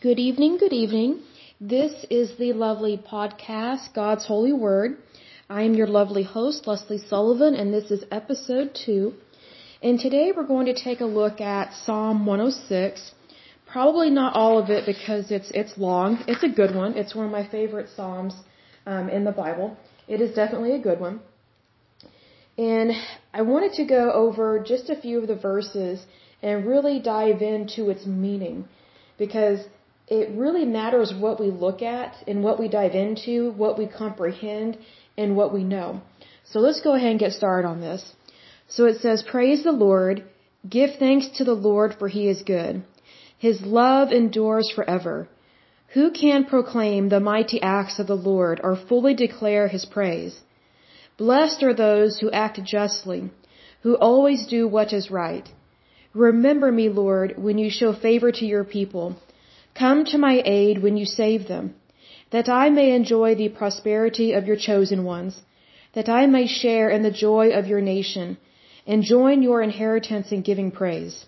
Good evening, good evening. This is the lovely podcast, God's Holy Word. I am your lovely host, Leslie Sullivan, and this is episode two. And today we're going to take a look at Psalm 106. Probably not all of it because it's it's long. It's a good one. It's one of my favorite psalms um, in the Bible. It is definitely a good one. And I wanted to go over just a few of the verses and really dive into its meaning because it really matters what we look at and what we dive into, what we comprehend, and what we know. So let's go ahead and get started on this. So it says, Praise the Lord, give thanks to the Lord for he is good. His love endures forever. Who can proclaim the mighty acts of the Lord or fully declare his praise? Blessed are those who act justly, who always do what is right. Remember me, Lord, when you show favor to your people. Come to my aid when you save them, that I may enjoy the prosperity of your chosen ones, that I may share in the joy of your nation, and join your inheritance in giving praise.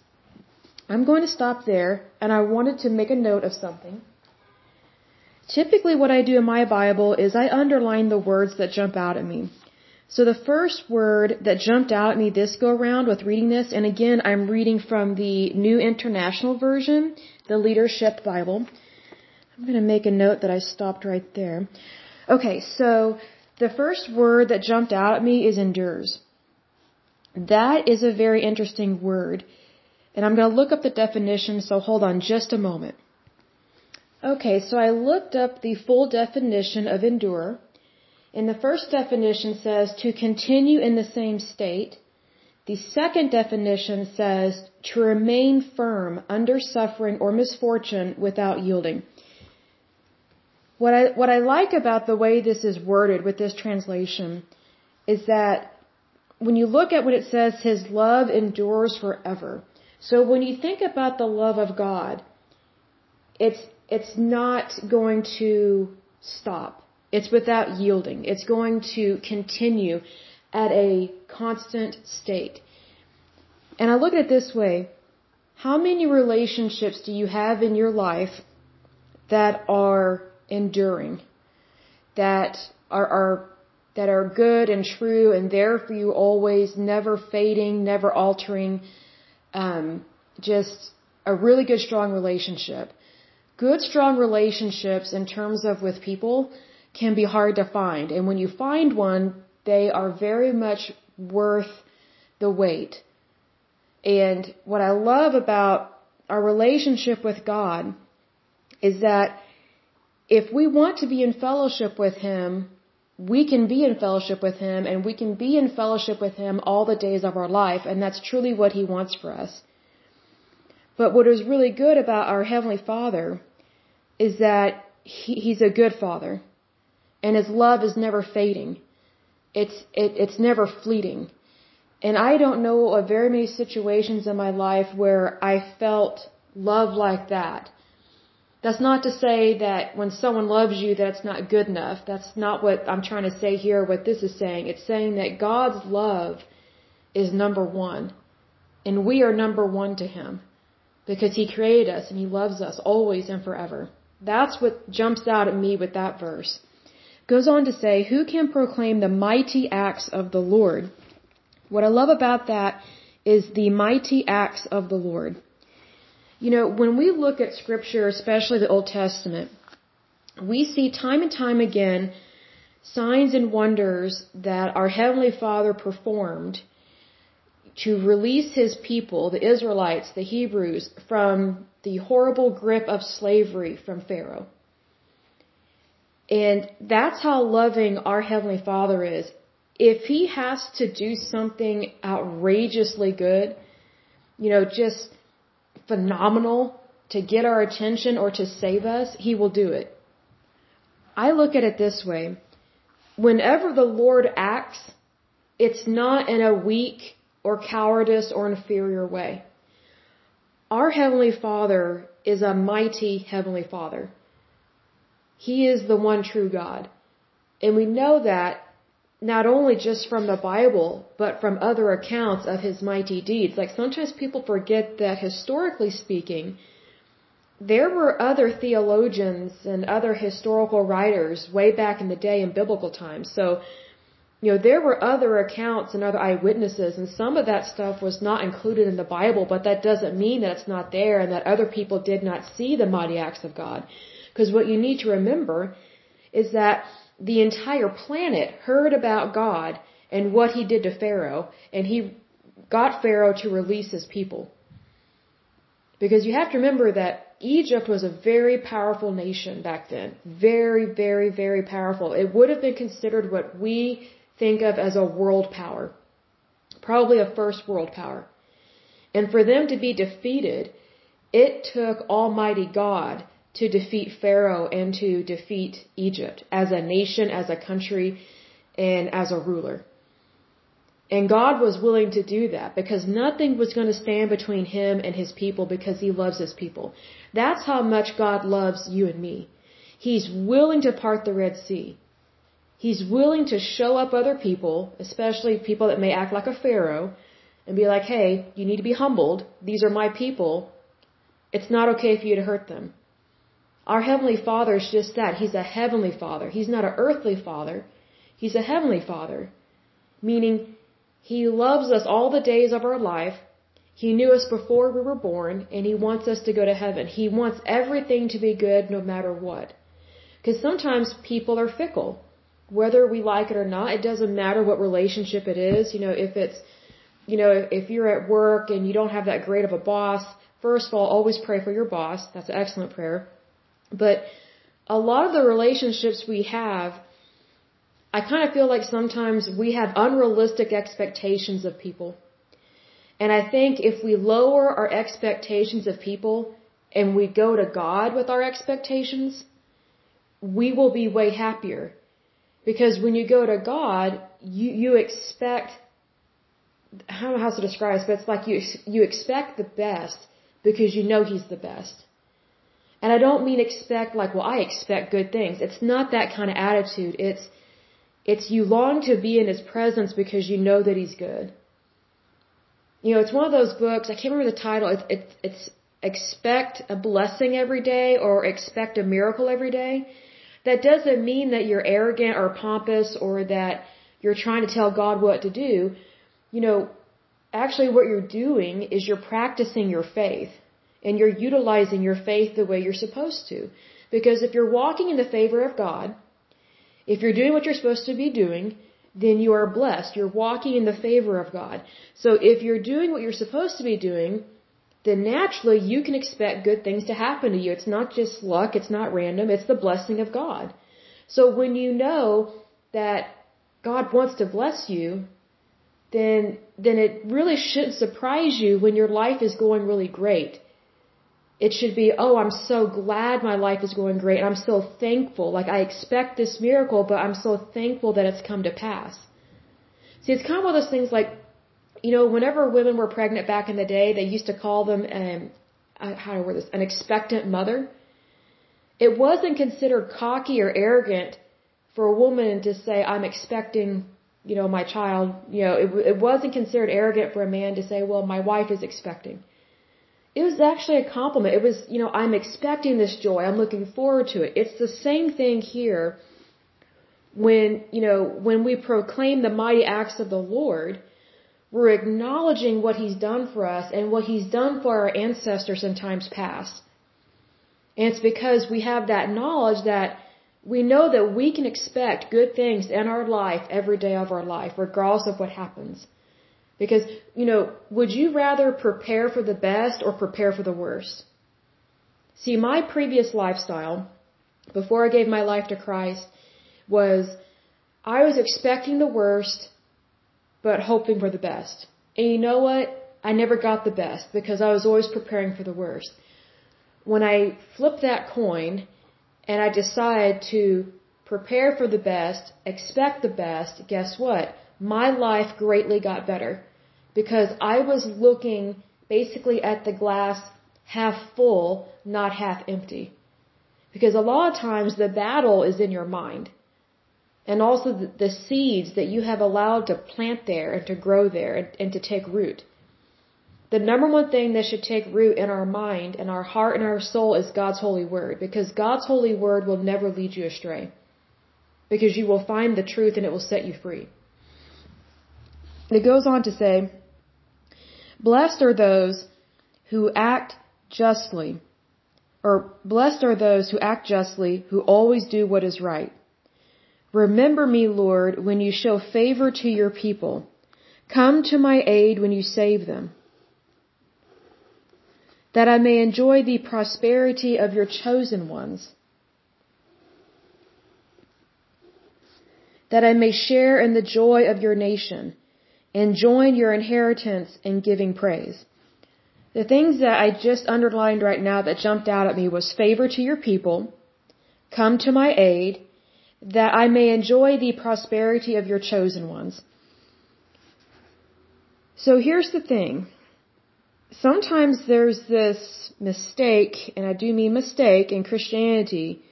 I'm going to stop there, and I wanted to make a note of something. Typically what I do in my Bible is I underline the words that jump out at me. So the first word that jumped out at me this go around with reading this, and again, I'm reading from the New International Version, the Leadership Bible. I'm going to make a note that I stopped right there. Okay, so the first word that jumped out at me is endures. That is a very interesting word. And I'm going to look up the definition, so hold on just a moment. Okay, so I looked up the full definition of endure. And the first definition says to continue in the same state. The second definition says to remain firm under suffering or misfortune without yielding. What I, what I like about the way this is worded with this translation is that when you look at what it says, His love endures forever. So when you think about the love of God, it's, it's not going to stop. It's without yielding. It's going to continue at a constant state. And I look at it this way. How many relationships do you have in your life that are enduring? That are, are that are good and true and there for you always, never fading, never altering, um, just a really good strong relationship. Good strong relationships in terms of with people can be hard to find. And when you find one, they are very much worth the wait. And what I love about our relationship with God is that if we want to be in fellowship with Him, we can be in fellowship with Him and we can be in fellowship with Him all the days of our life, and that's truly what He wants for us. But what is really good about our Heavenly Father is that he, He's a good Father and his love is never fading. It's it, it's never fleeting. And I don't know of very many situations in my life where I felt love like that. That's not to say that when someone loves you that's not good enough. That's not what I'm trying to say here, what this is saying. It's saying that God's love is number one. And we are number one to Him. Because He created us and He loves us always and forever. That's what jumps out at me with that verse goes on to say, Who can proclaim the mighty acts of the Lord? What I love about that is the mighty acts of the Lord. You know, when we look at scripture, especially the Old Testament, we see time and time again signs and wonders that our Heavenly Father performed to release His people, the Israelites, the Hebrews, from the horrible grip of slavery from Pharaoh. And that's how loving our Heavenly Father is. If He has to do something outrageously good, you know, just phenomenal to get our attention or to save us, He will do it. I look at it this way. Whenever the Lord acts, it's not in a weak or cowardice or inferior way. Our Heavenly Father is a mighty Heavenly Father. He is the one true God. And we know that not only just from the Bible, but from other accounts of his mighty deeds. Like sometimes people forget that historically speaking, there were other theologians and other historical writers way back in the day in biblical times. So, you know, there were other accounts and other eyewitnesses, and some of that stuff was not included in the Bible, but that doesn't mean that it's not there and that other people did not see the mighty acts of God. Because what you need to remember is that the entire planet heard about God and what he did to Pharaoh, and he got Pharaoh to release his people. Because you have to remember that Egypt was a very powerful nation back then. Very, very, very powerful. It would have been considered what we think of as a world power. Probably a first world power. And for them to be defeated, it took Almighty God to defeat Pharaoh and to defeat Egypt as a nation, as a country, and as a ruler. And God was willing to do that because nothing was going to stand between him and his people because he loves his people. That's how much God loves you and me. He's willing to part the Red Sea. He's willing to show up other people, especially people that may act like a Pharaoh, and be like, hey, you need to be humbled. These are my people. It's not okay for you to hurt them. Our Heavenly Father is just that. He's a Heavenly Father. He's not an earthly Father. He's a Heavenly Father. Meaning, He loves us all the days of our life he knew us before we were born, and He wants us to go to heaven. He wants everything to be good no matter what. Because sometimes people are fickle. Whether we like it or not, it doesn't matter what relationship it is. You know, if it's, you know, if you're at work and you don't have that great of a boss, first of all, always pray for your boss. That's an excellent prayer. But a lot of the relationships we have, I kind of feel like sometimes we have unrealistic expectations of people. And I think if we lower our expectations of people and we go to God with our expectations, we will be way happier. Because when you go to God, you, you expect, I don't know how to describe it, but it's like you, you expect the best because you know He's the best. And I don't mean expect like, well, I expect good things. It's not that kind of attitude. It's, it's you long to be in His presence because you know that He's good. You know, it's one of those books. I can't remember the title. It's it's, it's expect a blessing every day or expect a miracle every day. That doesn't mean that you're arrogant or pompous or that you're trying to tell God what to do. You know, actually what you're doing is you're practicing your faith and you're utilizing your faith the way you're supposed to. Because if you're walking in the favor of God, if you're doing what you're supposed to be doing, then you are blessed. You're walking in the favor of God. So if you're doing what you're supposed to be doing, then naturally you can expect good things to happen to you. It's not just luck, it's not random, it's the blessing of God. So when you know that God wants to bless you, then then it really shouldn't surprise you when your life is going really great. It should be, oh, I'm so glad my life is going great. I'm so thankful. Like, I expect this miracle, but I'm so thankful that it's come to pass. See, it's kind of one of those things like, you know, whenever women were pregnant back in the day, they used to call them, um, how do I word this, an expectant mother. It wasn't considered cocky or arrogant for a woman to say, I'm expecting, you know, my child. You know, it, it wasn't considered arrogant for a man to say, well, my wife is expecting it was actually a compliment. It was, you know, I'm expecting this joy. I'm looking forward to it. It's the same thing here when, you know, when we proclaim the mighty acts of the Lord, we're acknowledging what He's done for us and what He's done for our ancestors in times past. And it's because we have that knowledge that we know that we can expect good things in our life every day of our life, regardless of what happens. Because, you know, would you rather prepare for the best or prepare for the worst? See, my previous lifestyle, before I gave my life to Christ, was I was expecting the worst, but hoping for the best. And you know what? I never got the best because I was always preparing for the worst. When I flipped that coin and I decided to prepare for the best, expect the best, guess what? My life greatly got better because I was looking basically at the glass half full, not half empty. Because a lot of times the battle is in your mind. And also the, the seeds that you have allowed to plant there and to grow there and, and to take root. the number one thing that should take root in our mind and our heart and our soul is God's holy word because God's holy word will never lead you astray because you will find the truth and it will set you free. It goes on to say, Blessed are those who act justly, or blessed are those who act justly, who always do what is right. Remember me, Lord, when you show favor to your people. Come to my aid when you save them that I may enjoy the prosperity of your chosen ones, that I may share in the joy of your nation, and join your inheritance in giving praise. The things that I just underlined right now that jumped out at me was favor to your people, come to my aid, that I may enjoy the prosperity of your chosen ones. So here's the thing sometimes there's this mistake, and I do mean mistake, in Christianity,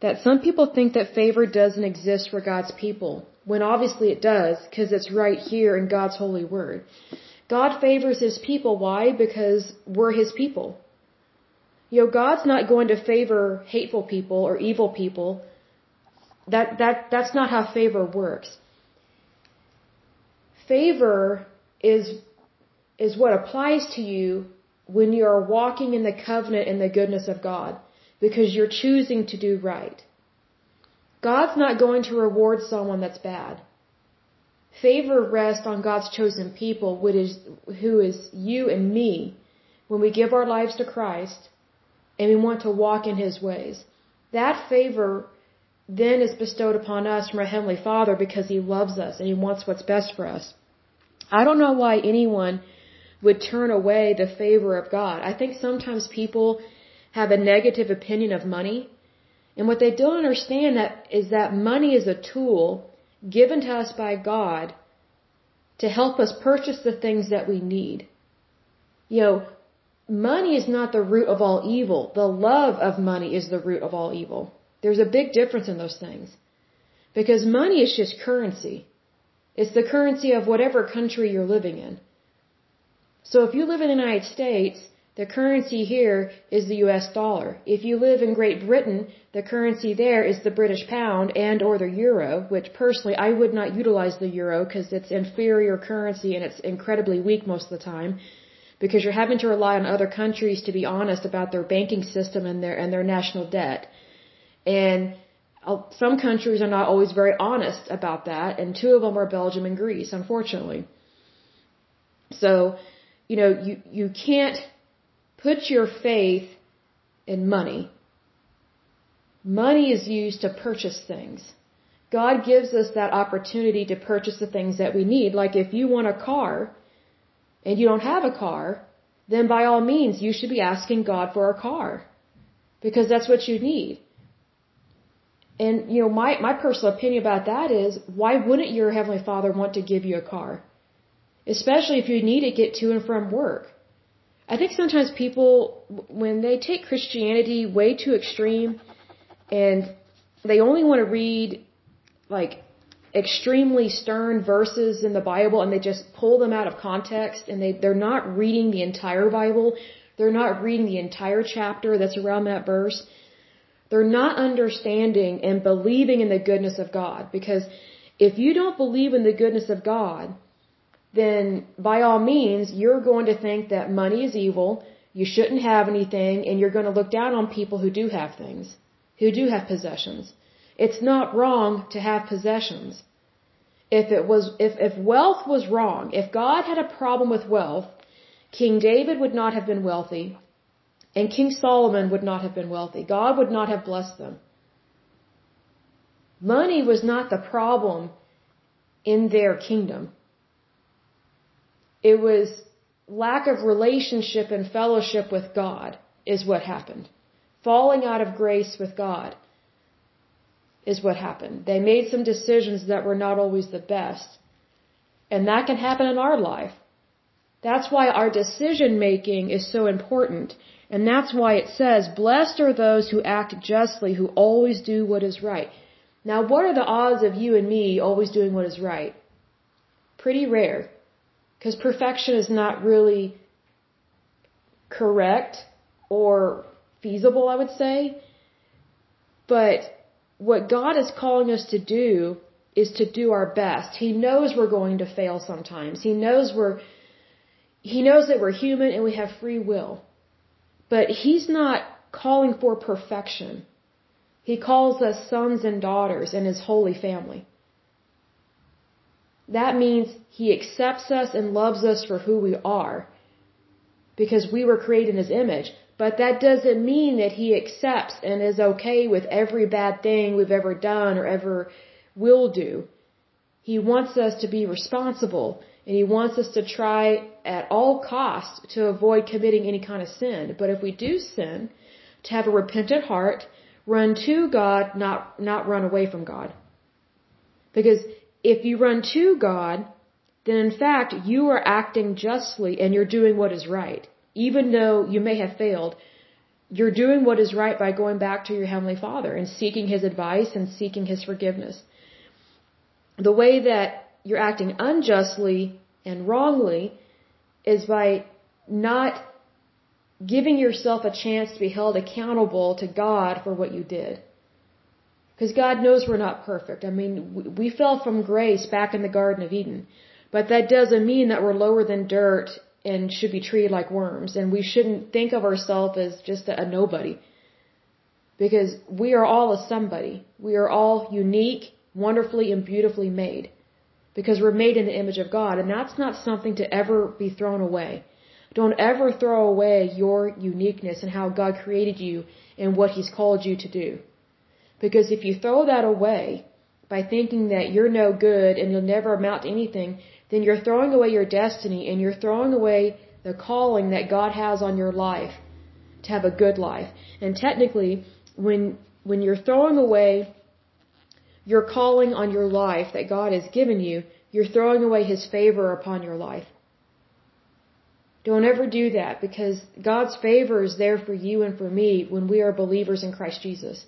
that some people think that favor doesn't exist for God's people, when obviously it does, because it's right here in God's holy word. God favors His people. Why? Because we're His people. You know, God's not going to favor hateful people or evil people. That, that, that's not how favor works. Favor is is what applies to you when you are walking in the covenant and the goodness of God because you're choosing to do right. God's not going to reward someone that's bad. Favor rests on God's chosen people, which is, who is you and me, when we give our lives to Christ and we want to walk in His ways. That favor then is bestowed upon us from our Heavenly Father because He loves us and He wants what's best for us. I don't know why anyone would turn away the favor of God. I think sometimes people have a negative opinion of money. And what they don't understand that is that money is a tool given to us by God to help us purchase the things that we need. You know, money is not the root of all evil. The love of money is the root of all evil. There's a big difference in those things. Because money is just currency. It's the currency of whatever country you're living in. So if you live in the United States, the currency here is the US dollar. If you live in Great Britain, the currency there is the British pound and or the euro, which personally I would not utilize the euro because it's inferior currency and it's incredibly weak most of the time because you're having to rely on other countries to be honest about their banking system and their and their national debt. And uh, some countries are not always very honest about that, and two of them are Belgium and Greece, unfortunately. So, you know, you, you can't put your faith in money. Money is used to purchase things. God gives us that opportunity to purchase the things that we need. Like if you want a car and you don't have a car, then by all means you should be asking God for a car because that's what you need. And you know, my my personal opinion about that is why wouldn't your heavenly Father want to give you a car? especially if you need to get to and from work. I think sometimes people, when they take Christianity way too extreme and they only want to read like extremely stern verses in the Bible and they just pull them out of context and they, they're not reading the entire Bible. They're not reading the entire chapter that's around that verse. They're not understanding and believing in the goodness of God because if you don't believe in the goodness of God, then by all means, you're going to think that money is evil, you shouldn't have anything, and you're going to look down on people who do have things, who do have possessions. It's not wrong to have possessions. If it was, if, if wealth was wrong, if God had a problem with wealth, King David would not have been wealthy, and King Solomon would not have been wealthy. God would not have blessed them. Money was not the problem in their kingdom. It was lack of relationship and fellowship with God is what happened. Falling out of grace with God is what happened. They made some decisions that were not always the best. And that can happen in our life. That's why our decision making is so important. And that's why it says, blessed are those who act justly, who always do what is right. Now, what are the odds of you and me always doing what is right? Pretty rare. Because perfection is not really correct or feasible, I would say. But what God is calling us to do is to do our best. He knows we're going to fail sometimes. He knows we're, He knows that we're human and we have free will. But He's not calling for perfection. He calls us sons and daughters in His holy family. That means He accepts us and loves us for who we are. Because we were created in His image. But that doesn't mean that He accepts and is okay with every bad thing we've ever done or ever will do. He wants us to be responsible and He wants us to try at all costs to avoid committing any kind of sin. But if we do sin, to have a repentant heart, run to God, not, not run away from God. Because if you run to God, then in fact you are acting justly and you're doing what is right. Even though you may have failed, you're doing what is right by going back to your Heavenly Father and seeking His advice and seeking His forgiveness. The way that you're acting unjustly and wrongly is by not giving yourself a chance to be held accountable to God for what you did. Because God knows we're not perfect. I mean, we fell from grace back in the Garden of Eden. But that doesn't mean that we're lower than dirt and should be treated like worms. And we shouldn't think of ourselves as just a, a nobody. Because we are all a somebody. We are all unique, wonderfully and beautifully made. Because we're made in the image of God. And that's not something to ever be thrown away. Don't ever throw away your uniqueness and how God created you and what He's called you to do. Because if you throw that away by thinking that you're no good and you'll never amount to anything, then you're throwing away your destiny and you're throwing away the calling that God has on your life to have a good life. And technically, when, when you're throwing away your calling on your life that God has given you, you're throwing away His favor upon your life. Don't ever do that because God's favor is there for you and for me when we are believers in Christ Jesus.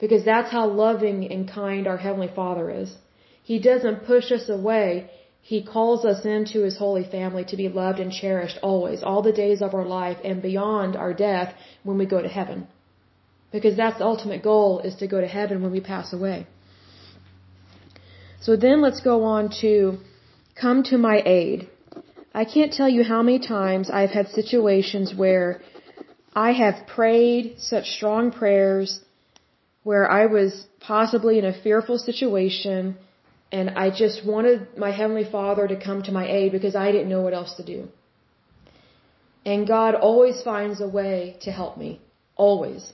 Because that's how loving and kind our Heavenly Father is. He doesn't push us away. He calls us into His holy family to be loved and cherished always, all the days of our life and beyond our death when we go to heaven. Because that's the ultimate goal is to go to heaven when we pass away. So then let's go on to come to my aid. I can't tell you how many times I've had situations where I have prayed such strong prayers where I was possibly in a fearful situation and I just wanted my Heavenly Father to come to my aid because I didn't know what else to do. And God always finds a way to help me. Always.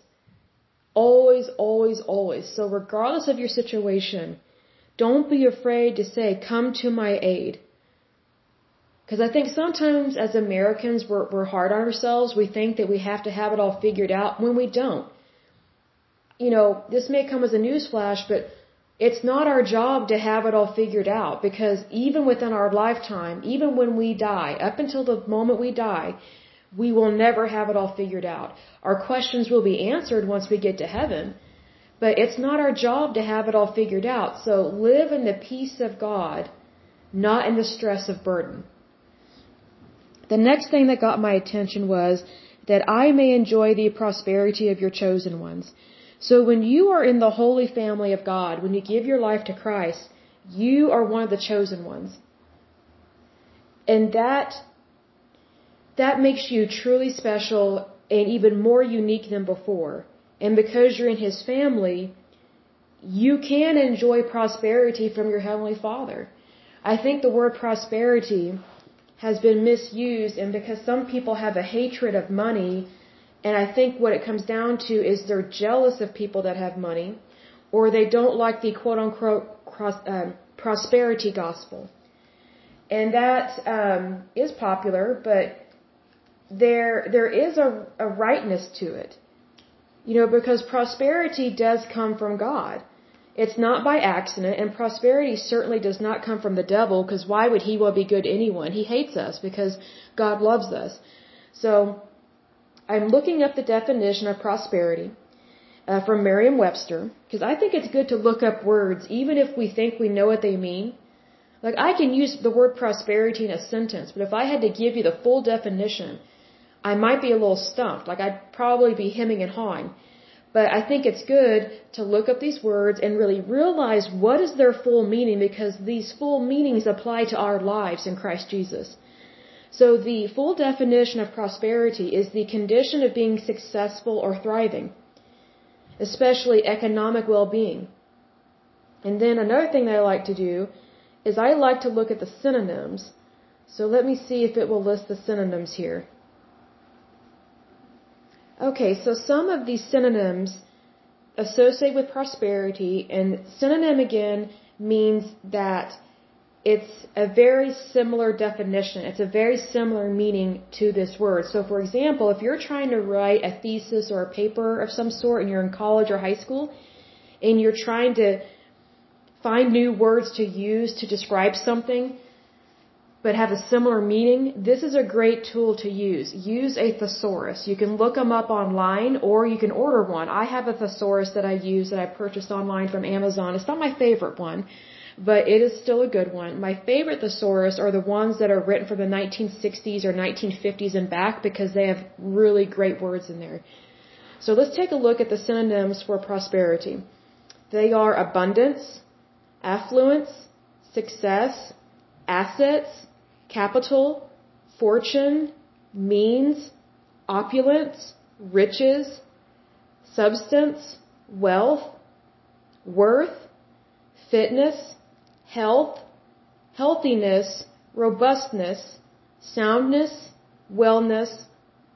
Always, always, always. So regardless of your situation, don't be afraid to say, come to my aid. Because I think sometimes as Americans, we're, we're hard on ourselves. We think that we have to have it all figured out when we don't. You know, this may come as a newsflash, but it's not our job to have it all figured out because even within our lifetime, even when we die, up until the moment we die, we will never have it all figured out. Our questions will be answered once we get to heaven, but it's not our job to have it all figured out. So live in the peace of God, not in the stress of burden. The next thing that got my attention was that I may enjoy the prosperity of your chosen ones. So when you are in the holy family of God, when you give your life to Christ, you are one of the chosen ones. And that, that makes you truly special and even more unique than before. And because you're in His family, you can enjoy prosperity from your Heavenly Father. I think the word prosperity has been misused and because some people have a hatred of money and I think what it comes down to is they're jealous of people that have money or they don't like the quote unquote cross, um, prosperity gospel. And that um, is popular, but there there is a, a rightness to it. You know, because prosperity does come from God. It's not by accident, and prosperity certainly does not come from the devil, because why would he to be good to anyone? He hates us because God loves us. So, I'm looking up the definition of prosperity uh, from Merriam-Webster, because I think it's good to look up words, even if we think we know what they mean. Like, I can use the word prosperity in a sentence, but if I had to give you the full definition, I might be a little stumped. Like I'd probably be hemming and hawing. But I think it's good to look up these words and really realize what is their full meaning because these full meanings apply to our lives in Christ Jesus. So the full definition of prosperity is the condition of being successful or thriving, especially economic well-being. And then another thing that I like to do is I like to look at the synonyms. So let me see if it will list the synonyms here. Okay, so some of these synonyms associate with prosperity, and synonym again means that it's a very similar definition. It's a very similar meaning to this word. So, for example, if you're trying to write a thesis or a paper of some sort and you're in college or high school, and you're trying to find new words to use to describe something, but have a similar meaning, this is a great tool to use. Use a thesaurus. You can look them up online or you can order one. I have a thesaurus that I use that I purchased online from Amazon. It's not my favorite one, but it is still a good one. My favorite thesaurus are the ones that are written from the 1960s or 1950s and back because they have really great words in there. So let's take a look at the synonyms for prosperity. They are abundance, affluence, success, assets, capital, fortune, means, opulence, riches, substance, wealth, worth, fitness, health, healthiness, robustness, soundness, wellness,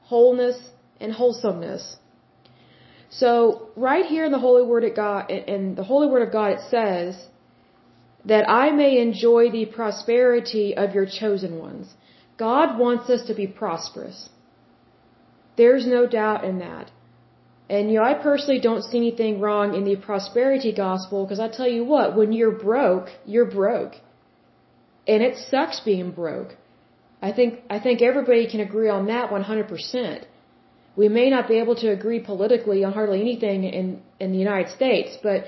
wholeness, and wholesomeness. So right here in the Holy Word of God, in the Holy Word of God, it says that I may enjoy the prosperity of your chosen ones. God wants us to be prosperous. There's no doubt in that. And you know, I personally don't see anything wrong in the prosperity gospel because I tell you what, when you're broke, you're broke. And it sucks being broke. I think I think everybody can agree on that 100%. We may not be able to agree politically on hardly anything in in the United States, but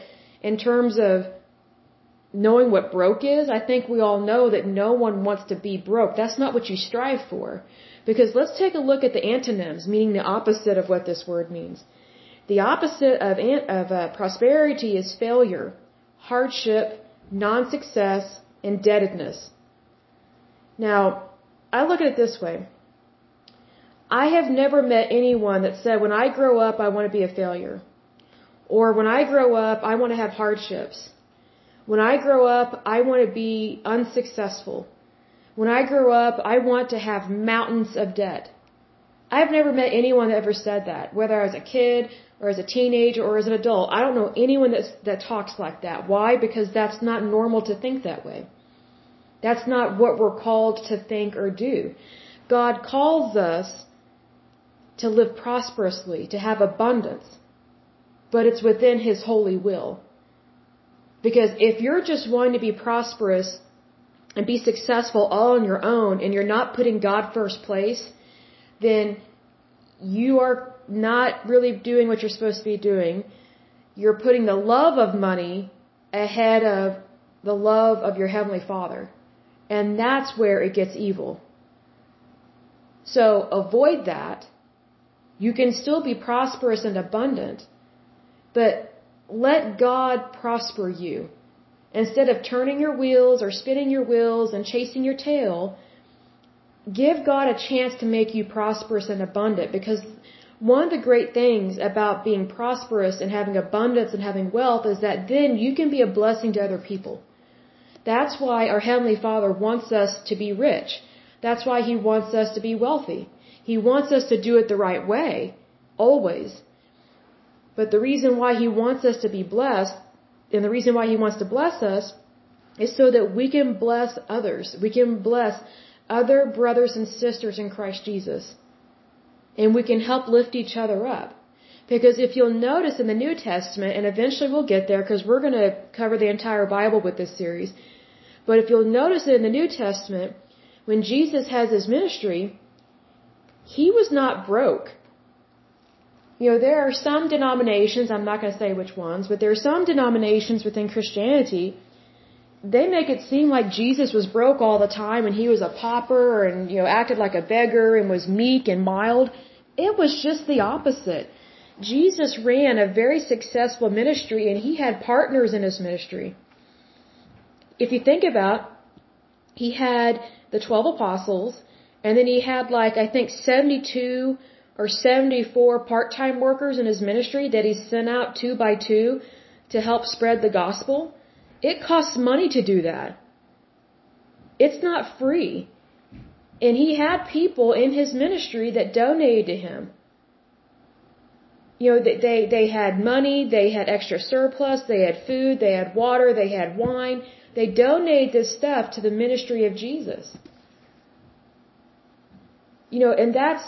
in terms of knowing what broke is, I think we all know that no one wants to be broke. That's not what you strive for. Because let's take a look at the antonyms, meaning the opposite of what this word means. The opposite of, of uh, prosperity is failure, hardship, non-success, indebtedness. Now, I look at it this way. I have never met anyone that said, when I grow up, I want to be a failure. Or when I grow up, I want to have hardships. When I grow up, I want to be unsuccessful. When I grow up, I want to have mountains of debt. I've never met anyone that ever said that, whether I was a kid or as a teenager or as an adult. I don't know anyone that's, that talks like that. Why? Because that's not normal to think that way. That's not what we're called to think or do. God calls us to live prosperously, to have abundance, but it's within His holy will. Because if you're just wanting to be prosperous and be successful all on your own and you're not putting God first place, then you are not really doing what you're supposed to be doing. You're putting the love of money ahead of the love of your Heavenly Father. And that's where it gets evil. So avoid that. You can still be prosperous and abundant, but let God prosper you. Instead of turning your wheels or spinning your wheels and chasing your tail, give God a chance to make you prosperous and abundant because one of the great things about being prosperous and having abundance and having wealth is that then you can be a blessing to other people. That's why our Heavenly Father wants us to be rich. That's why He wants us to be wealthy. He wants us to do it the right way, always. But the reason why He wants us to be blessed, and the reason why He wants to bless us, is so that we can bless others. We can bless other brothers and sisters in Christ Jesus. And we can help lift each other up. Because if you'll notice in the New Testament, and eventually we'll get there because we're going to cover the entire Bible with this series, but if you'll notice in the New Testament, when Jesus has his ministry, he was not broke. You know, there are some denominations, I'm not going to say which ones, but there are some denominations within Christianity they make it seem like Jesus was broke all the time and he was a pauper and, you know, acted like a beggar and was meek and mild. It was just the opposite. Jesus ran a very successful ministry and he had partners in his ministry. If you think about, he had the 12 apostles and then he had like, I think 72 or 74 part-time workers in his ministry that he sent out two by two to help spread the gospel. It costs money to do that. It's not free. And he had people in his ministry that donated to him. You know, they, they, they had money, they had extra surplus, they had food, they had water, they had wine. They donated this stuff to the ministry of Jesus. You know, and that's,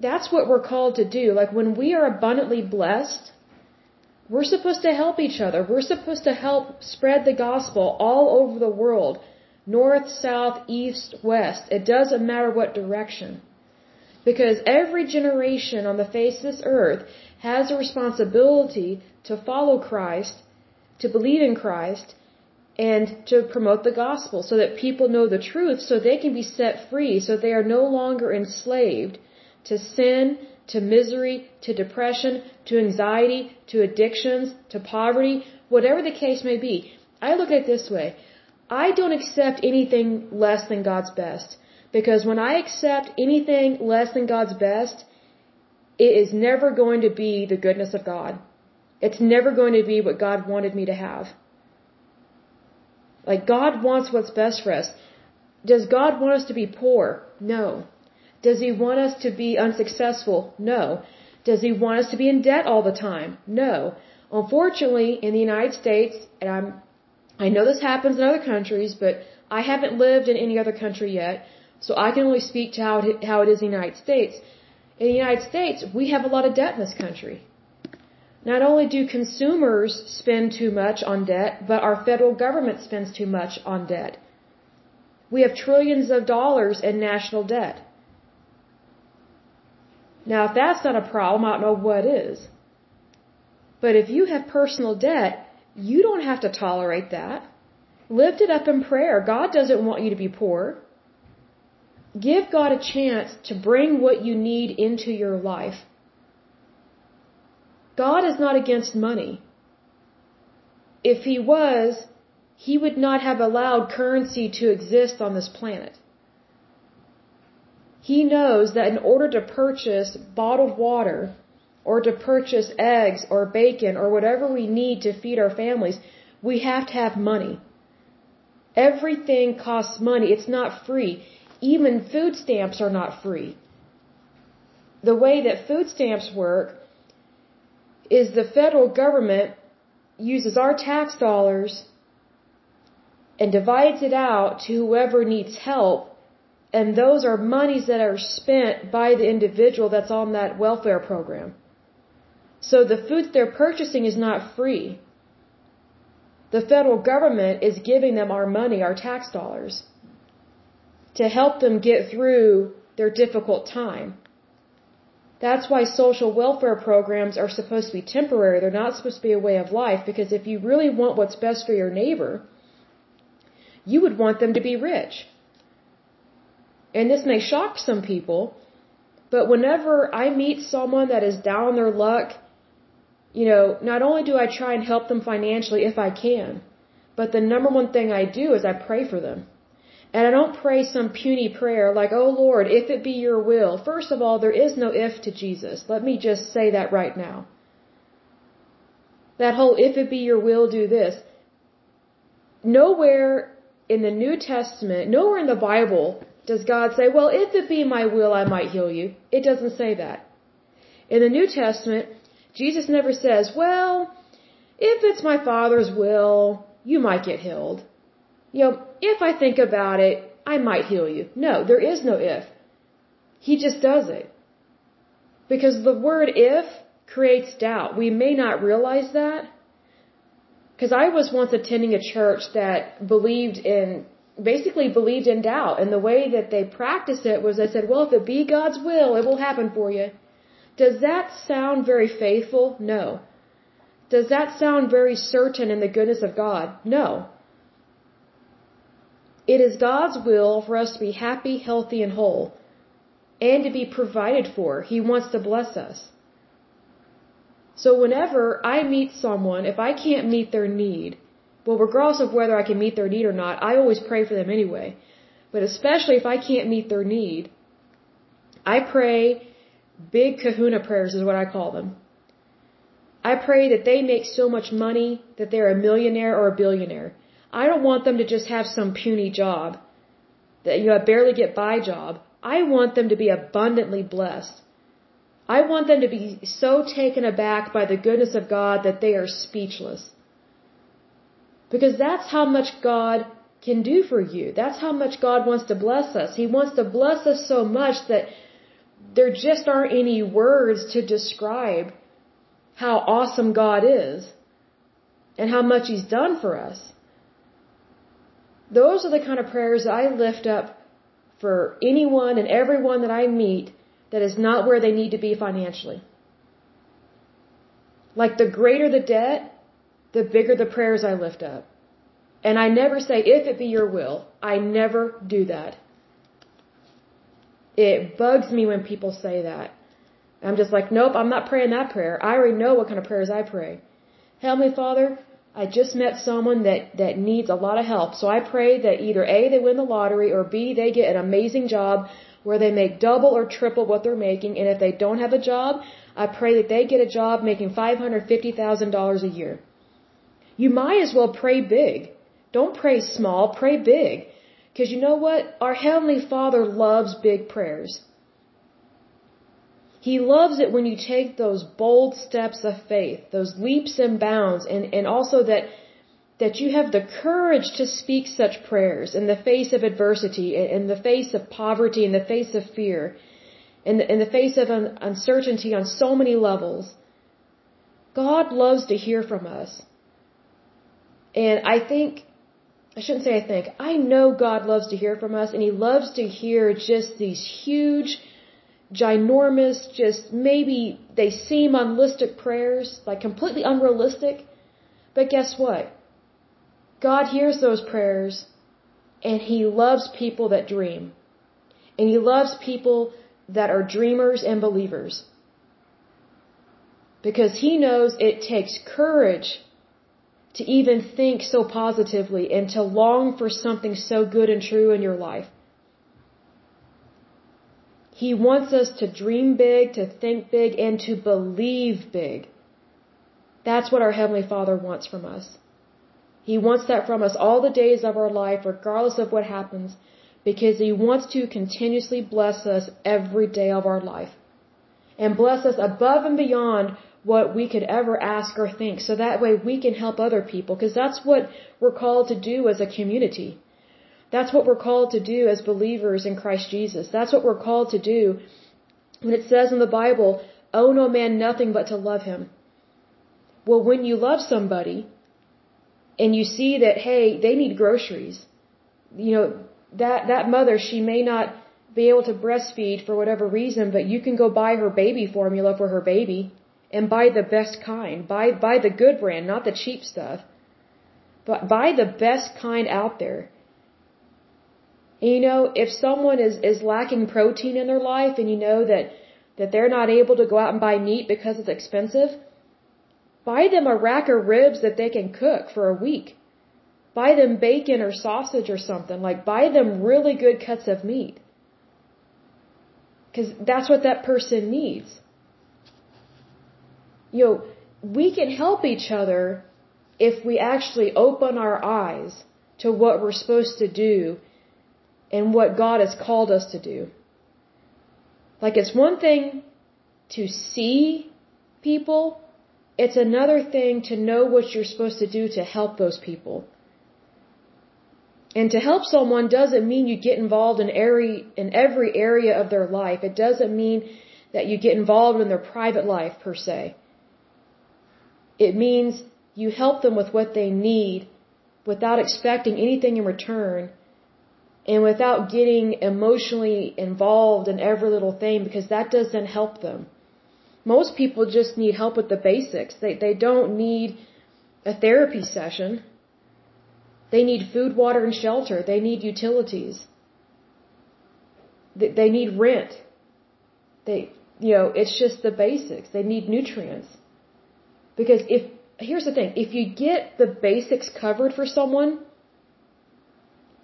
that's what we're called to do. Like when we are abundantly blessed, we're supposed to help each other. We're supposed to help spread the gospel all over the world. North, south, east, west. It doesn't matter what direction. Because every generation on the face of this earth has a responsibility to follow Christ, to believe in Christ, and to promote the gospel so that people know the truth so they can be set free, so they are no longer enslaved to sin, to misery, to depression, to anxiety, to addictions, to poverty, whatever the case may be. I look at it this way. I don't accept anything less than God's best. Because when I accept anything less than God's best, it is never going to be the goodness of God. It's never going to be what God wanted me to have. Like God wants what's best for us. Does God want us to be poor? No. Does he want us to be unsuccessful? No. Does he want us to be in debt all the time? No. Unfortunately, in the United States, and I'm, I know this happens in other countries, but I haven't lived in any other country yet, so I can only speak to how it, how it is in the United States. In the United States, we have a lot of debt in this country. Not only do consumers spend too much on debt, but our federal government spends too much on debt. We have trillions of dollars in national debt. Now, if that's not a problem, I don't know what is. But if you have personal debt, you don't have to tolerate that. Lift it up in prayer. God doesn't want you to be poor. Give God a chance to bring what you need into your life. God is not against money. If He was, He would not have allowed currency to exist on this planet. He knows that in order to purchase bottled water, or to purchase eggs or bacon or whatever we need to feed our families, we have to have money. Everything costs money. It's not free. Even food stamps are not free. The way that food stamps work is the federal government uses our tax dollars and divides it out to whoever needs help and those are monies that are spent by the individual that's on that welfare program. So the food they're purchasing is not free. The federal government is giving them our money, our tax dollars, to help them get through their difficult time. That's why social welfare programs are supposed to be temporary. They're not supposed to be a way of life because if you really want what's best for your neighbor, you would want them to be rich. And this may shock some people, but whenever I meet someone that is down on their luck, you know, not only do I try and help them financially if I can, but the number one thing I do is I pray for them. And I don't pray some puny prayer like, oh Lord, if it be your will. First of all, there is no if to Jesus. Let me just say that right now. That whole if it be your will, do this. Nowhere in the New Testament, nowhere in the Bible does God say, well, if it be my will, I might heal you. It doesn't say that. In the New Testament, Jesus never says, well, if it's my Father's will, you might get healed. You know, if I think about it, I might heal you. No, there is no if. He just does it. Because the word if creates doubt. We may not realize that. Because I was once attending a church that believed in basically believed in doubt. And the way that they practiced it was they said, well, if it be God's will, it will happen for you. Does that sound very faithful? No. Does that sound very certain in the goodness of God? No. it is God's will for us to be happy, healthy, and whole, and to be provided for. He wants to bless us. So whenever I meet someone, if I can't meet their need, well, regardless of whether I can meet their need or not, I always pray for them anyway. But especially if I can't meet their need, I pray big kahuna prayers is what I call them. I pray that they make so much money that they're a millionaire or a billionaire. I don't want them to just have some puny job, that you know, barely get by job. I want them to be abundantly blessed. I want them to be so taken aback by the goodness of God that they are speechless. Because that's how much God can do for you. That's how much God wants to bless us. He wants to bless us so much that there just aren't any words to describe how awesome God is and how much He's done for us. Those are the kind of prayers I lift up for anyone and everyone that I meet that is not where they need to be financially. Like the greater the debt, the bigger the prayers I lift up. And I never say, if it be your will. I never do that. It bugs me when people say that. I'm just like, nope, I'm not praying that prayer. I already know what kind of prayers I pray. Heavenly Father, I just met someone that, that needs a lot of help. So I pray that either A, they win the lottery, or B, they get an amazing job where they make double or triple what they're making. And if they don't have a job, I pray that they get a job making $550,000 a year. You might as well pray big. Don't pray small, pray big. Because you know what? Our Heavenly Father loves big prayers. He loves it when you take those bold steps of faith, those leaps and bounds, and, and also that, that you have the courage to speak such prayers in the face of adversity, in the face of poverty, in the face of fear, in the, in the face of un, uncertainty on so many levels. God loves to hear from us. And I think, I shouldn't say I think, I know God loves to hear from us, and He loves to hear just these huge, ginormous, just maybe they seem unrealistic prayers, like completely unrealistic. But guess what? God hears those prayers and He loves people that dream. And He loves people that are dreamers and believers. Because He knows it takes courage to even think so positively and to long for something so good and true in your life. He wants us to dream big, to think big, and to believe big. That's what our Heavenly Father wants from us. He wants that from us all the days of our life, regardless of what happens, because He wants to continuously bless us every day of our life. And bless us above and beyond what we could ever ask or think, so that way we can help other people, because that's what we're called to do as a community. That's what we're called to do as believers in Christ Jesus. That's what we're called to do when it says in the Bible, owe no man nothing but to love him. Well, when you love somebody and you see that, hey, they need groceries, you know, that, that mother, she may not be able to breastfeed for whatever reason, but you can go buy her baby formula for her baby and buy the best kind. Buy, buy the good brand, not the cheap stuff. But buy the best kind out there and you know, if someone is, is lacking protein in their life and you know that, that they're not able to go out and buy meat because it's expensive, buy them a rack of ribs that they can cook for a week. Buy them bacon or sausage or something. Like, buy them really good cuts of meat. Because that's what that person needs. You know, we can help each other if we actually open our eyes to what we're supposed to do and what God has called us to do. Like it's one thing to see people, it's another thing to know what you're supposed to do to help those people. And to help someone doesn't mean you get involved in every, in every area of their life. It doesn't mean that you get involved in their private life per se. It means you help them with what they need without expecting anything in return and without getting emotionally involved in every little thing because that doesn't help them. Most people just need help with the basics. They they don't need a therapy session. They need food, water, and shelter. They need utilities. They they need rent. They, you know, it's just the basics. They need nutrients. Because if, here's the thing, if you get the basics covered for someone,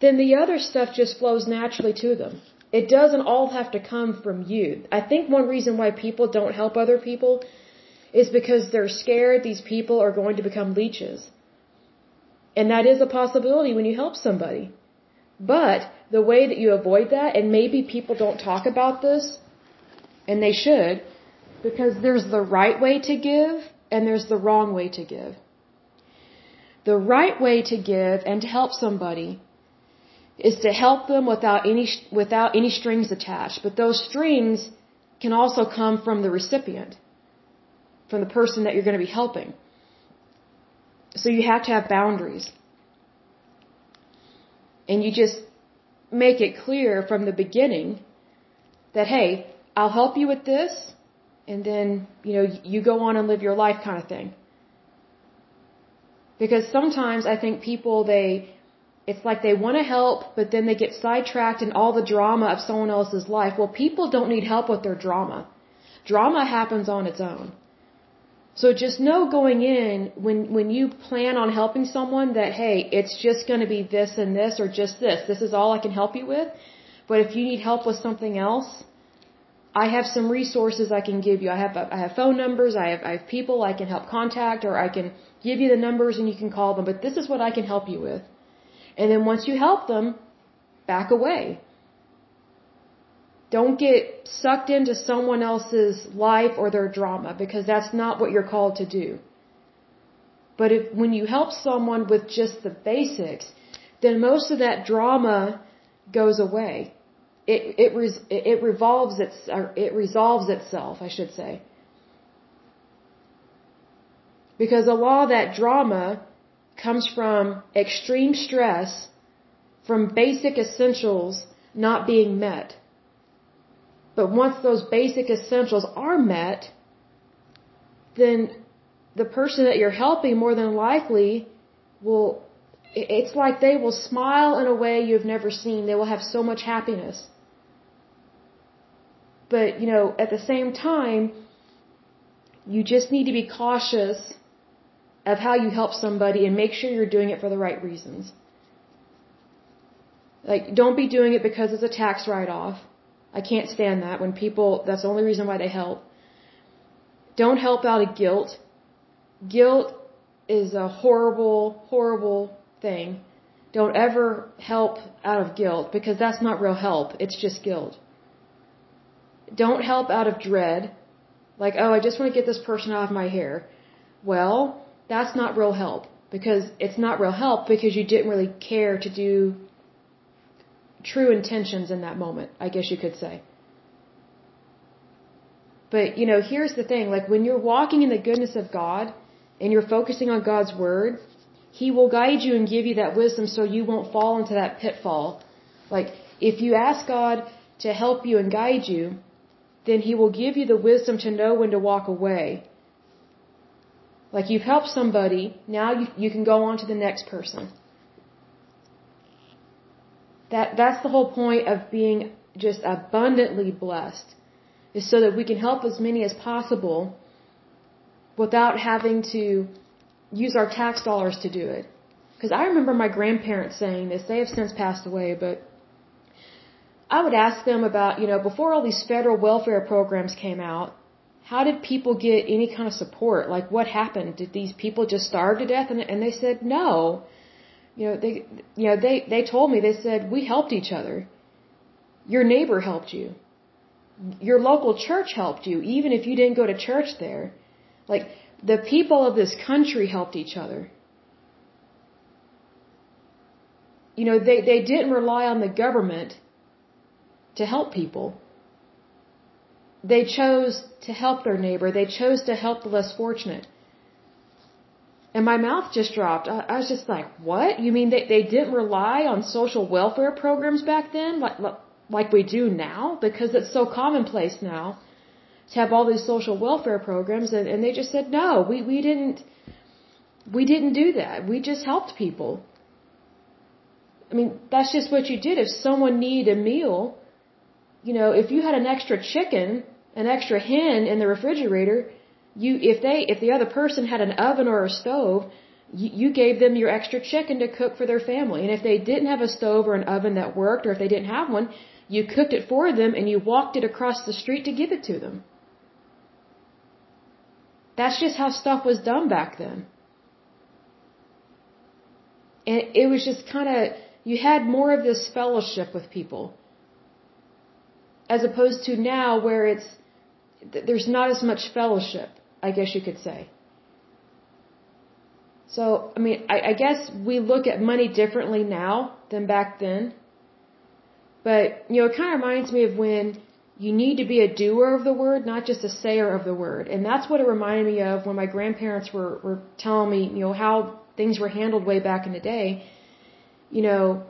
then the other stuff just flows naturally to them. It doesn't all have to come from you. I think one reason why people don't help other people is because they're scared these people are going to become leeches. And that is a possibility when you help somebody. But the way that you avoid that, and maybe people don't talk about this, and they should, because there's the right way to give and there's the wrong way to give. The right way to give and to help somebody is to help them without any without any strings attached. But those strings can also come from the recipient, from the person that you're going to be helping. So you have to have boundaries. And you just make it clear from the beginning that hey, I'll help you with this and then, you know, you go on and live your life kind of thing. Because sometimes I think people they it's like they want to help, but then they get sidetracked in all the drama of someone else's life. Well, people don't need help with their drama. Drama happens on its own. So just know going in when when you plan on helping someone that hey, it's just going to be this and this or just this. This is all I can help you with. But if you need help with something else, I have some resources I can give you. I have I have phone numbers, I have I have people I can help contact or I can give you the numbers and you can call them, but this is what I can help you with. And then once you help them, back away. Don't get sucked into someone else's life or their drama because that's not what you're called to do. But if, when you help someone with just the basics, then most of that drama goes away. It, it, it revolves its, it resolves itself, I should say. Because a lot of that drama comes from extreme stress from basic essentials not being met. But once those basic essentials are met, then the person that you're helping more than likely will, it's like they will smile in a way you've never seen. They will have so much happiness. But, you know, at the same time, you just need to be cautious of how you help somebody and make sure you're doing it for the right reasons. Like, don't be doing it because it's a tax write-off. I can't stand that when people, that's the only reason why they help. Don't help out of guilt. Guilt is a horrible, horrible thing. Don't ever help out of guilt because that's not real help. It's just guilt. Don't help out of dread. Like, oh, I just want to get this person out of my hair. Well, that's not real help because it's not real help because you didn't really care to do true intentions in that moment, I guess you could say. But, you know, here's the thing like when you're walking in the goodness of God and you're focusing on God's word, He will guide you and give you that wisdom so you won't fall into that pitfall. Like, if you ask God to help you and guide you, then He will give you the wisdom to know when to walk away like you've helped somebody, now you, you can go on to the next person. That, that's the whole point of being just abundantly blessed, is so that we can help as many as possible without having to use our tax dollars to do it. Because I remember my grandparents saying this. They have since passed away, but I would ask them about, you know, before all these federal welfare programs came out, how did people get any kind of support? Like, what happened? Did these people just starve to death? And, and they said, no. You know, they, you know, they, they told me, they said, we helped each other. Your neighbor helped you. Your local church helped you, even if you didn't go to church there. Like, the people of this country helped each other. You know, they, they didn't rely on the government to help people they chose to help their neighbor. They chose to help the less fortunate. And my mouth just dropped. I, I was just like, what? You mean they, they didn't rely on social welfare programs back then like, like we do now? Because it's so commonplace now to have all these social welfare programs and, and they just said, no, we, we didn't, we didn't do that. We just helped people. I mean, that's just what you did. If someone needed a meal, you know, if you had an extra chicken, an extra hen in the refrigerator, you, if they, if the other person had an oven or a stove, you, you gave them your extra chicken to cook for their family. And if they didn't have a stove or an oven that worked, or if they didn't have one, you cooked it for them and you walked it across the street to give it to them. That's just how stuff was done back then. And it was just kind of, you had more of this fellowship with people. As opposed to now where it's, there's not as much fellowship, I guess you could say. So, I mean, I, I guess we look at money differently now than back then. But, you know, it kind of reminds me of when you need to be a doer of the word, not just a sayer of the word. And that's what it reminded me of when my grandparents were, were telling me, you know, how things were handled way back in the day. You know,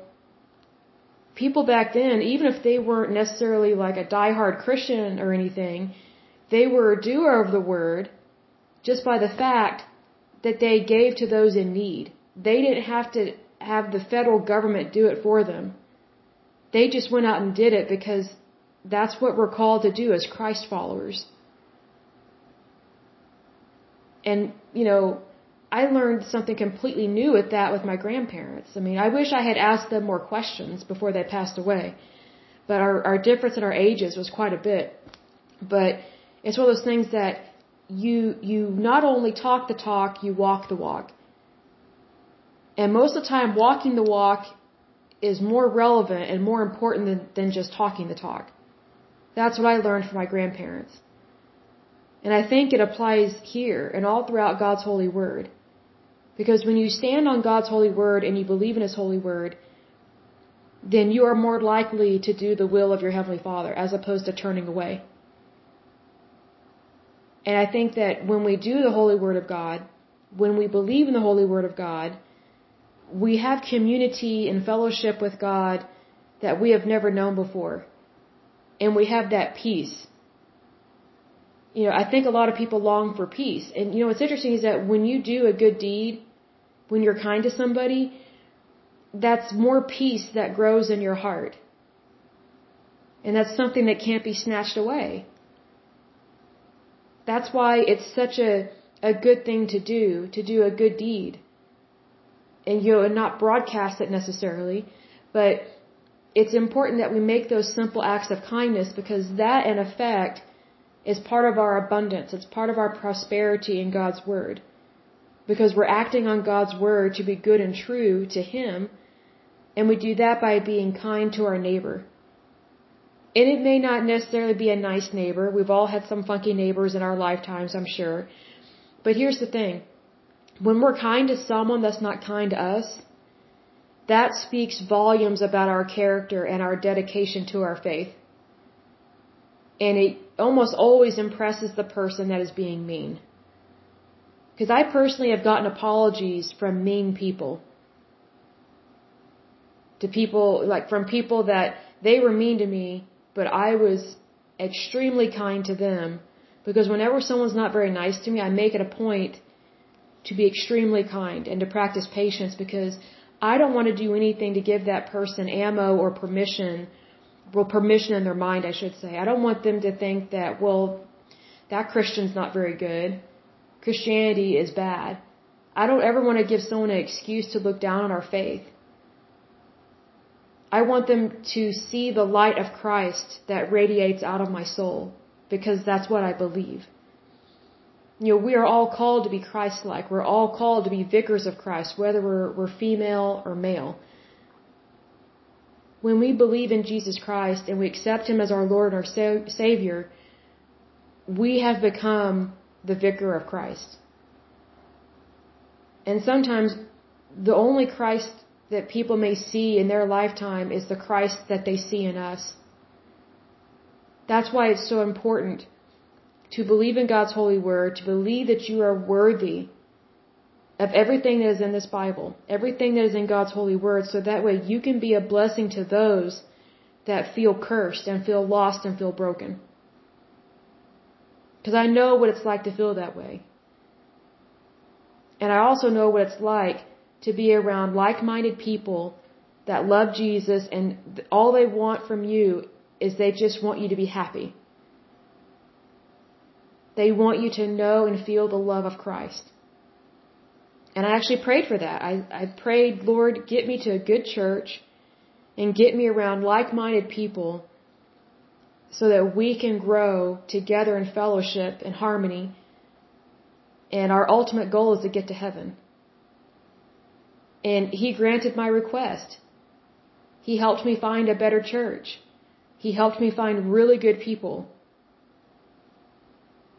people back then, even if they weren't necessarily like a diehard Christian or anything, they were a doer of the word just by the fact that they gave to those in need. They didn't have to have the federal government do it for them. They just went out and did it because that's what we're called to do as Christ followers. And, you know, I learned something completely new with that with my grandparents. I mean, I wish I had asked them more questions before they passed away. But our, our difference in our ages was quite a bit. But it's one of those things that you, you not only talk the talk, you walk the walk. And most of the time, walking the walk is more relevant and more important than, than just talking the talk. That's what I learned from my grandparents. And I think it applies here and all throughout God's holy word. Because when you stand on God's holy word and you believe in His holy word, then you are more likely to do the will of your Heavenly Father as opposed to turning away. And I think that when we do the holy word of God, when we believe in the holy word of God, we have community and fellowship with God that we have never known before and we have that peace. You know, I think a lot of people long for peace. And you know, what's interesting is that when you do a good deed, when you're kind to somebody, that's more peace that grows in your heart. And that's something that can't be snatched away. That's why it's such a, a good thing to do, to do a good deed. And you know, and not broadcast it necessarily, but it's important that we make those simple acts of kindness because that, in effect, is part of our abundance. It's part of our prosperity in God's Word. Because we're acting on God's Word to be good and true to Him, and we do that by being kind to our neighbor. And it may not necessarily be a nice neighbor. We've all had some funky neighbors in our lifetimes, I'm sure. But here's the thing. When we're kind to someone that's not kind to us, that speaks volumes about our character and our dedication to our faith. And it almost always impresses the person that is being mean. Because I personally have gotten apologies from mean people. To people, like from people that they were mean to me, but I was extremely kind to them. Because whenever someone's not very nice to me, I make it a point to be extremely kind and to practice patience because I don't want to do anything to give that person ammo or permission, well, permission in their mind, I should say. I don't want them to think that, well, that Christian's not very good. Christianity is bad. I don't ever want to give someone an excuse to look down on our faith. I want them to see the light of Christ that radiates out of my soul because that's what I believe. You know, we are all called to be Christ-like. We're all called to be vicars of Christ, whether we're, we're female or male. When we believe in Jesus Christ and we accept Him as our Lord and our Savior, we have become the vicar of Christ. And sometimes the only Christ that people may see in their lifetime is the Christ that they see in us. That's why it's so important to believe in God's holy word, to believe that you are worthy of everything that is in this Bible, everything that is in God's holy word, so that way you can be a blessing to those that feel cursed and feel lost and feel broken. Because I know what it's like to feel that way. And I also know what it's like to be around like minded people that love Jesus and all they want from you is they just want you to be happy. They want you to know and feel the love of Christ. And I actually prayed for that. I, I prayed, Lord, get me to a good church and get me around like-minded people so that we can grow together in fellowship and harmony. And our ultimate goal is to get to heaven. And he granted my request. He helped me find a better church. He helped me find really good people.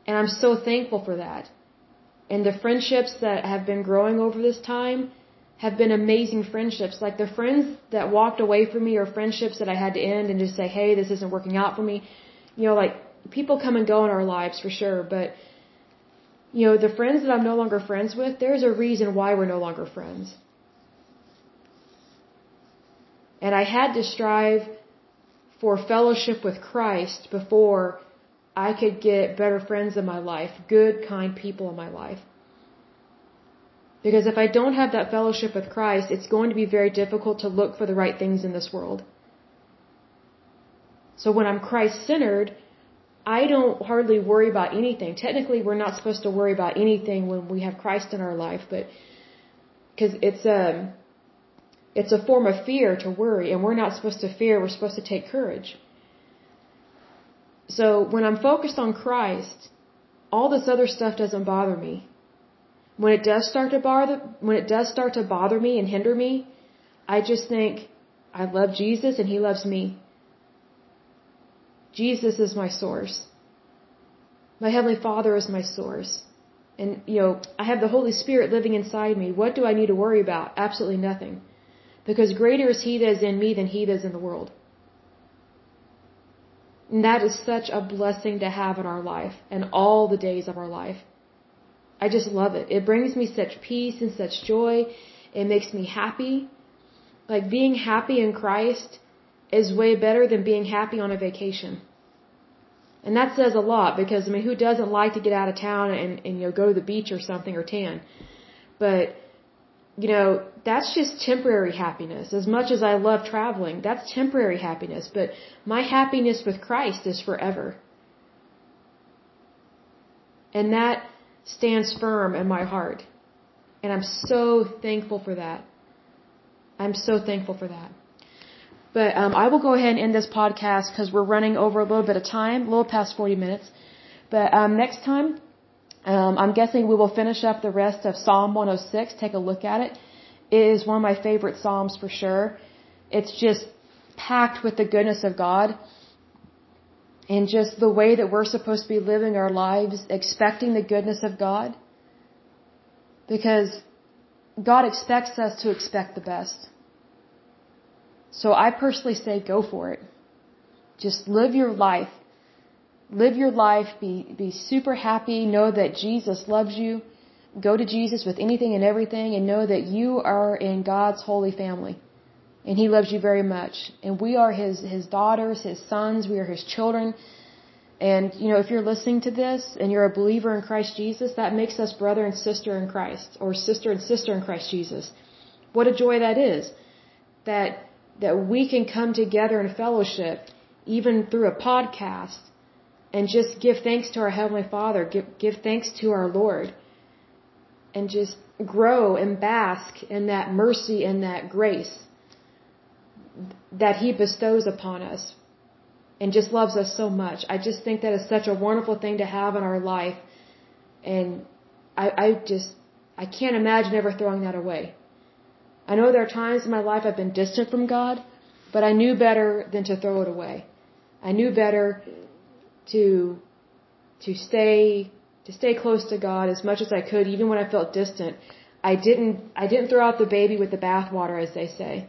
And I'm so thankful for that. And the friendships that have been growing over this time have been amazing friendships. Like the friends that walked away from me or friendships that I had to end and just say, hey, this isn't working out for me. You know, like people come and go in our lives for sure, but you know, the friends that I'm no longer friends with, there's a reason why we're no longer friends. And I had to strive for fellowship with Christ before I could get better friends in my life, good, kind people in my life. Because if I don't have that fellowship with Christ, it's going to be very difficult to look for the right things in this world. So when I'm Christ centered, I don't hardly worry about anything. Technically, we're not supposed to worry about anything when we have Christ in our life, but because it's a um, it's a form of fear to worry, and we're not supposed to fear. We're supposed to take courage. So when I'm focused on Christ, all this other stuff doesn't bother me. When it does start to bother, when it does start to bother me and hinder me, I just think, I love Jesus and He loves me. Jesus is my source. My Heavenly Father is my source. And, you know, I have the Holy Spirit living inside me. What do I need to worry about? Absolutely nothing. Because greater is He that is in me than He that is in the world. And that is such a blessing to have in our life and all the days of our life. I just love it. It brings me such peace and such joy. It makes me happy. Like being happy in Christ is way better than being happy on a vacation. And that says a lot because I mean who doesn't like to get out of town and, and you know go to the beach or something or tan? But you know, that's just temporary happiness. As much as I love traveling, that's temporary happiness. But my happiness with Christ is forever. And that stands firm in my heart. And I'm so thankful for that. I'm so thankful for that. But um, I will go ahead and end this podcast because we're running over a little bit of time, a little past 40 minutes. But um, next time, um, I'm guessing we will finish up the rest of Psalm 106. Take a look at it. It is one of my favorite Psalms for sure. It's just packed with the goodness of God and just the way that we're supposed to be living our lives, expecting the goodness of God. Because God expects us to expect the best. So I personally say go for it. Just live your life live your life, be, be super happy, know that Jesus loves you, go to Jesus with anything and everything, and know that you are in God's holy family. And He loves you very much. And we are His, His daughters, His sons, we are His children. And, you know, if you're listening to this and you're a believer in Christ Jesus, that makes us brother and sister in Christ, or sister and sister in Christ Jesus. What a joy that is. That, that we can come together in fellowship, even through a podcast, and just give thanks to our Heavenly Father, give, give thanks to our Lord, and just grow and bask in that mercy and that grace that He bestows upon us and just loves us so much. I just think that is such a wonderful thing to have in our life, and I, I just, I can't imagine ever throwing that away. I know there are times in my life I've been distant from God, but I knew better than to throw it away. I knew better to to stay to stay close to God as much as I could, even when I felt distant. I didn't I didn't throw out the baby with the bathwater, as they say.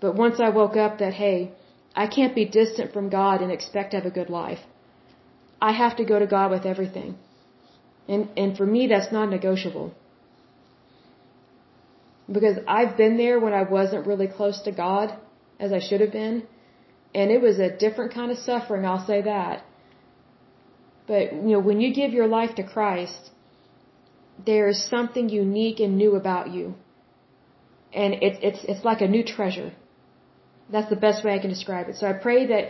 But once I woke up that hey, I can't be distant from God and expect to have a good life. I have to go to God with everything. And and for me that's non negotiable. Because I've been there when I wasn't really close to God as I should have been and it was a different kind of suffering, I'll say that. But, you know, when you give your life to Christ, there is something unique and new about you. and it's it's it's like a new treasure. That's the best way I can describe it. So I pray that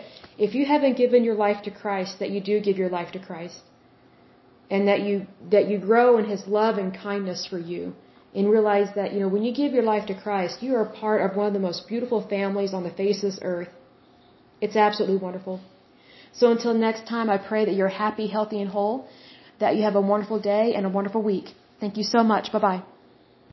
if you haven't given your life to Christ, that you do give your life to Christ. And that you that you grow in his love and kindness for you. And realize that, you know, when you give your life to Christ, you are part of one of the most beautiful families on the face of this earth. It's absolutely wonderful. So until next time, I pray that you're happy, healthy, and whole, that you have a wonderful day and a wonderful week. Thank you so much. Bye bye.